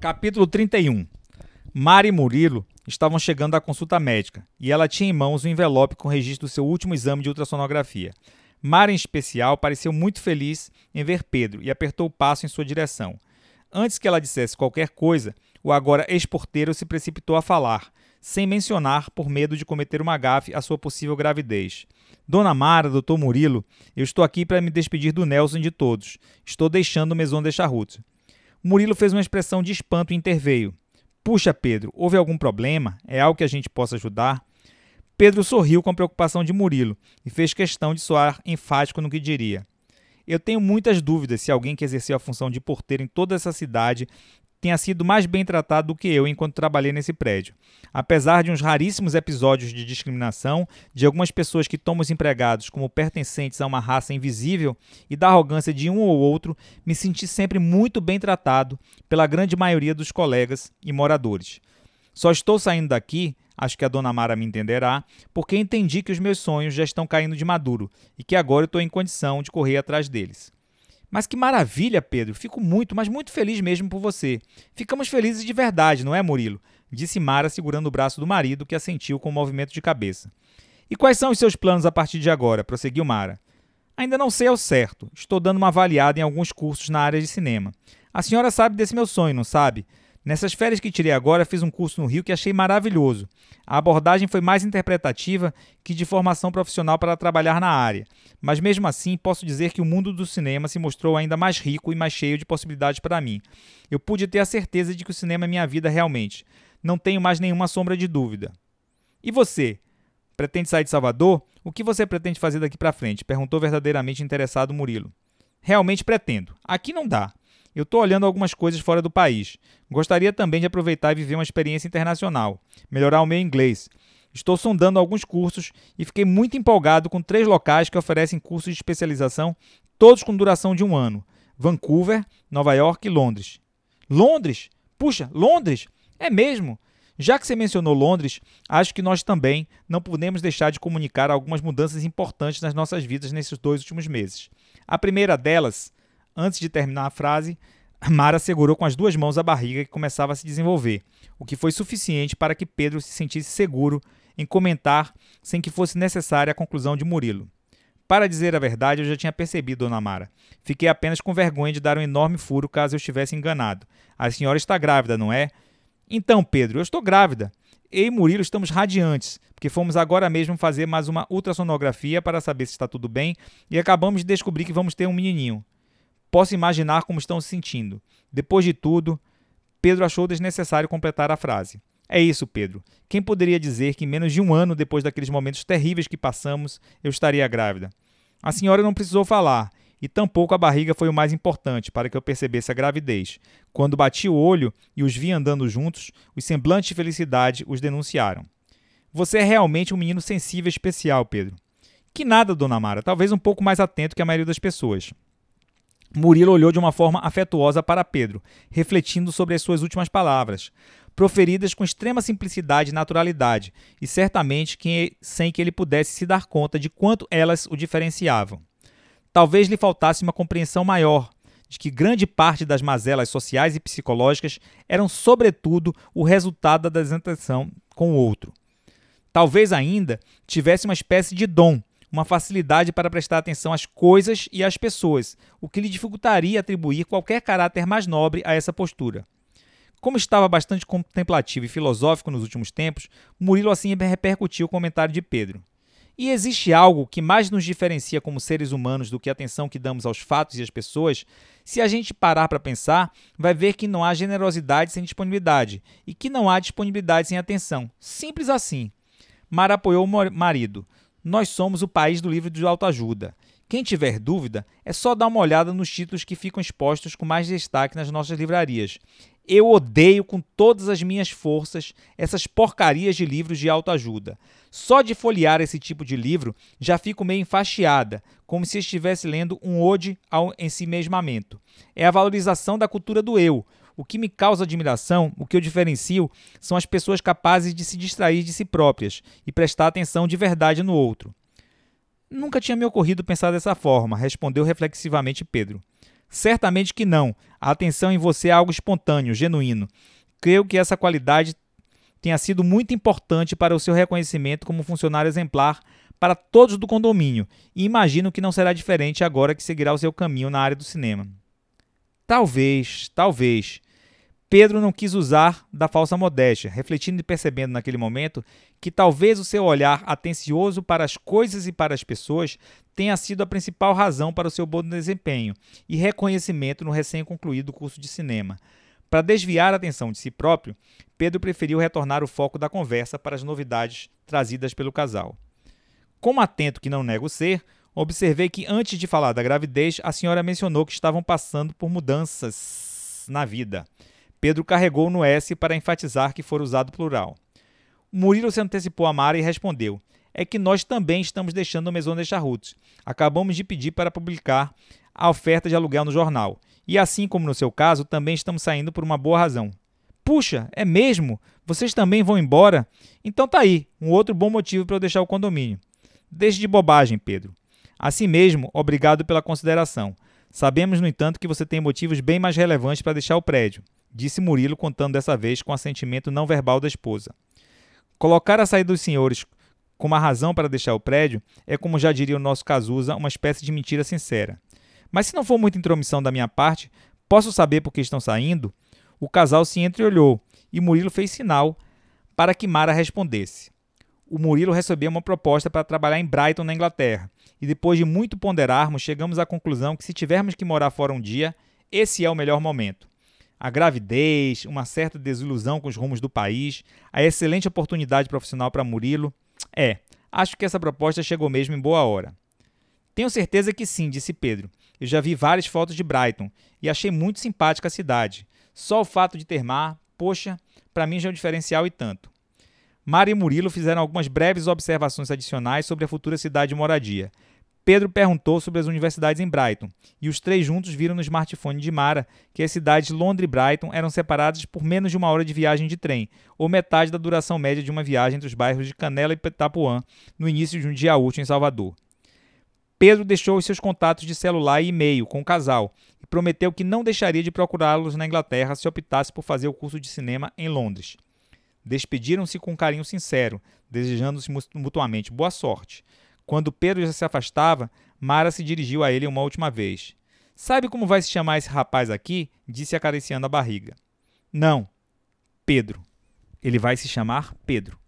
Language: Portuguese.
Capítulo 31 Mara e Murilo estavam chegando à consulta médica e ela tinha em mãos um envelope com registro do seu último exame de ultrassonografia. Mara, em especial, pareceu muito feliz em ver Pedro e apertou o passo em sua direção. Antes que ela dissesse qualquer coisa, o agora ex-porteiro se precipitou a falar, sem mencionar, por medo de cometer uma gafe, a sua possível gravidez. Dona Mara, doutor Murilo, eu estou aqui para me despedir do Nelson e de todos. Estou deixando o Maison de Charrute. Murilo fez uma expressão de espanto e interveio. Puxa, Pedro, houve algum problema? É algo que a gente possa ajudar? Pedro sorriu com a preocupação de Murilo e fez questão de soar enfático no que diria. Eu tenho muitas dúvidas se alguém que exerceu a função de porteiro em toda essa cidade tenha sido mais bem tratado do que eu enquanto trabalhei nesse prédio. Apesar de uns raríssimos episódios de discriminação, de algumas pessoas que tomam os empregados como pertencentes a uma raça invisível e da arrogância de um ou outro, me senti sempre muito bem tratado pela grande maioria dos colegas e moradores. Só estou saindo daqui, acho que a dona Mara me entenderá, porque entendi que os meus sonhos já estão caindo de maduro e que agora eu estou em condição de correr atrás deles. Mas que maravilha, Pedro. Fico muito, mas muito feliz mesmo por você. Ficamos felizes de verdade, não é, Murilo? Disse Mara, segurando o braço do marido, que assentiu com um movimento de cabeça. E quais são os seus planos a partir de agora? prosseguiu Mara. Ainda não sei ao certo. Estou dando uma avaliada em alguns cursos na área de cinema. A senhora sabe desse meu sonho, não sabe? Nessas férias que tirei agora, fiz um curso no Rio que achei maravilhoso. A abordagem foi mais interpretativa que de formação profissional para trabalhar na área, mas mesmo assim posso dizer que o mundo do cinema se mostrou ainda mais rico e mais cheio de possibilidades para mim. Eu pude ter a certeza de que o cinema é minha vida realmente. Não tenho mais nenhuma sombra de dúvida. E você? Pretende sair de Salvador? O que você pretende fazer daqui para frente? perguntou verdadeiramente interessado Murilo. Realmente pretendo. Aqui não dá. Eu estou olhando algumas coisas fora do país. Gostaria também de aproveitar e viver uma experiência internacional, melhorar o meu inglês. Estou sondando alguns cursos e fiquei muito empolgado com três locais que oferecem cursos de especialização, todos com duração de um ano: Vancouver, Nova York e Londres. Londres? Puxa, Londres? É mesmo? Já que você mencionou Londres, acho que nós também não podemos deixar de comunicar algumas mudanças importantes nas nossas vidas nesses dois últimos meses. A primeira delas Antes de terminar a frase, Mara segurou com as duas mãos a barriga que começava a se desenvolver, o que foi suficiente para que Pedro se sentisse seguro em comentar sem que fosse necessária a conclusão de Murilo. Para dizer a verdade, eu já tinha percebido, dona Mara. Fiquei apenas com vergonha de dar um enorme furo caso eu estivesse enganado. A senhora está grávida, não é? Então, Pedro, eu estou grávida. Eu e Murilo estamos radiantes, porque fomos agora mesmo fazer mais uma ultrassonografia para saber se está tudo bem e acabamos de descobrir que vamos ter um menininho. Posso imaginar como estão se sentindo. Depois de tudo, Pedro achou desnecessário completar a frase. É isso, Pedro. Quem poderia dizer que menos de um ano depois daqueles momentos terríveis que passamos, eu estaria grávida? A senhora não precisou falar, e tampouco a barriga foi o mais importante para que eu percebesse a gravidez. Quando bati o olho e os vi andando juntos, os semblantes de felicidade os denunciaram. Você é realmente um menino sensível e especial, Pedro. Que nada, dona Mara, talvez um pouco mais atento que a maioria das pessoas. Murilo olhou de uma forma afetuosa para Pedro, refletindo sobre as suas últimas palavras, proferidas com extrema simplicidade e naturalidade, e certamente que, sem que ele pudesse se dar conta de quanto elas o diferenciavam. Talvez lhe faltasse uma compreensão maior de que grande parte das mazelas sociais e psicológicas eram, sobretudo, o resultado da desatenção com o outro. Talvez ainda tivesse uma espécie de dom uma facilidade para prestar atenção às coisas e às pessoas, o que lhe dificultaria atribuir qualquer caráter mais nobre a essa postura. Como estava bastante contemplativo e filosófico nos últimos tempos, Murilo assim repercutiu o comentário de Pedro. E existe algo que mais nos diferencia como seres humanos do que a atenção que damos aos fatos e às pessoas? Se a gente parar para pensar, vai ver que não há generosidade sem disponibilidade e que não há disponibilidade sem atenção. Simples assim. Mara apoiou o marido. Nós somos o país do livro de autoajuda. Quem tiver dúvida, é só dar uma olhada nos títulos que ficam expostos com mais destaque nas nossas livrarias. Eu odeio com todas as minhas forças essas porcarias de livros de autoajuda. Só de folhear esse tipo de livro já fico meio enfastiada, como se estivesse lendo um ode ao ensimesmamento. É a valorização da cultura do eu, o que me causa admiração, o que eu diferencio, são as pessoas capazes de se distrair de si próprias e prestar atenção de verdade no outro. Nunca tinha me ocorrido pensar dessa forma, respondeu reflexivamente Pedro. Certamente que não. A atenção em você é algo espontâneo, genuíno. Creio que essa qualidade tenha sido muito importante para o seu reconhecimento como funcionário exemplar para todos do condomínio, e imagino que não será diferente agora que seguirá o seu caminho na área do cinema. Talvez, talvez. Pedro não quis usar da falsa modéstia, refletindo e percebendo naquele momento que talvez o seu olhar atencioso para as coisas e para as pessoas tenha sido a principal razão para o seu bom desempenho e reconhecimento no recém-concluído curso de cinema. Para desviar a atenção de si próprio, Pedro preferiu retornar o foco da conversa para as novidades trazidas pelo casal. Como atento que não nego ser, observei que antes de falar da gravidez, a senhora mencionou que estavam passando por mudanças na vida. Pedro carregou no S para enfatizar que for usado plural. Murilo se antecipou a Mara e respondeu: É que nós também estamos deixando o Maison de Charrutes. Acabamos de pedir para publicar a oferta de aluguel no jornal. E assim como no seu caso, também estamos saindo por uma boa razão. Puxa, é mesmo? Vocês também vão embora? Então tá aí, um outro bom motivo para eu deixar o condomínio. Deixe de bobagem, Pedro. Assim mesmo, obrigado pela consideração. Sabemos, no entanto, que você tem motivos bem mais relevantes para deixar o prédio, disse Murilo, contando dessa vez com assentimento não verbal da esposa. Colocar a saída dos senhores como a razão para deixar o prédio é, como já diria o nosso Cazuza, uma espécie de mentira sincera. Mas se não for muita intromissão da minha parte, posso saber por que estão saindo? O casal se entreolhou e Murilo fez sinal para que Mara respondesse. O Murilo recebeu uma proposta para trabalhar em Brighton, na Inglaterra, e depois de muito ponderarmos, chegamos à conclusão que se tivermos que morar fora um dia, esse é o melhor momento. A gravidez, uma certa desilusão com os rumos do país, a excelente oportunidade profissional para Murilo. É, acho que essa proposta chegou mesmo em boa hora. Tenho certeza que sim, disse Pedro. Eu já vi várias fotos de Brighton e achei muito simpática a cidade. Só o fato de ter mar, poxa, para mim já é um diferencial e tanto. Mari e Murilo fizeram algumas breves observações adicionais sobre a futura cidade de moradia. Pedro perguntou sobre as universidades em Brighton, e os três juntos viram no smartphone de Mara que as cidades Londres e Brighton eram separadas por menos de uma hora de viagem de trem, ou metade da duração média de uma viagem entre os bairros de Canela e Petapuã, no início de um dia útil em Salvador. Pedro deixou os seus contatos de celular e e-mail com o casal e prometeu que não deixaria de procurá-los na Inglaterra se optasse por fazer o curso de cinema em Londres. Despediram-se com um carinho sincero, desejando-se mutuamente boa sorte. Quando Pedro já se afastava, Mara se dirigiu a ele uma última vez. Sabe como vai se chamar esse rapaz aqui? disse acariciando a barriga. Não, Pedro. Ele vai se chamar Pedro.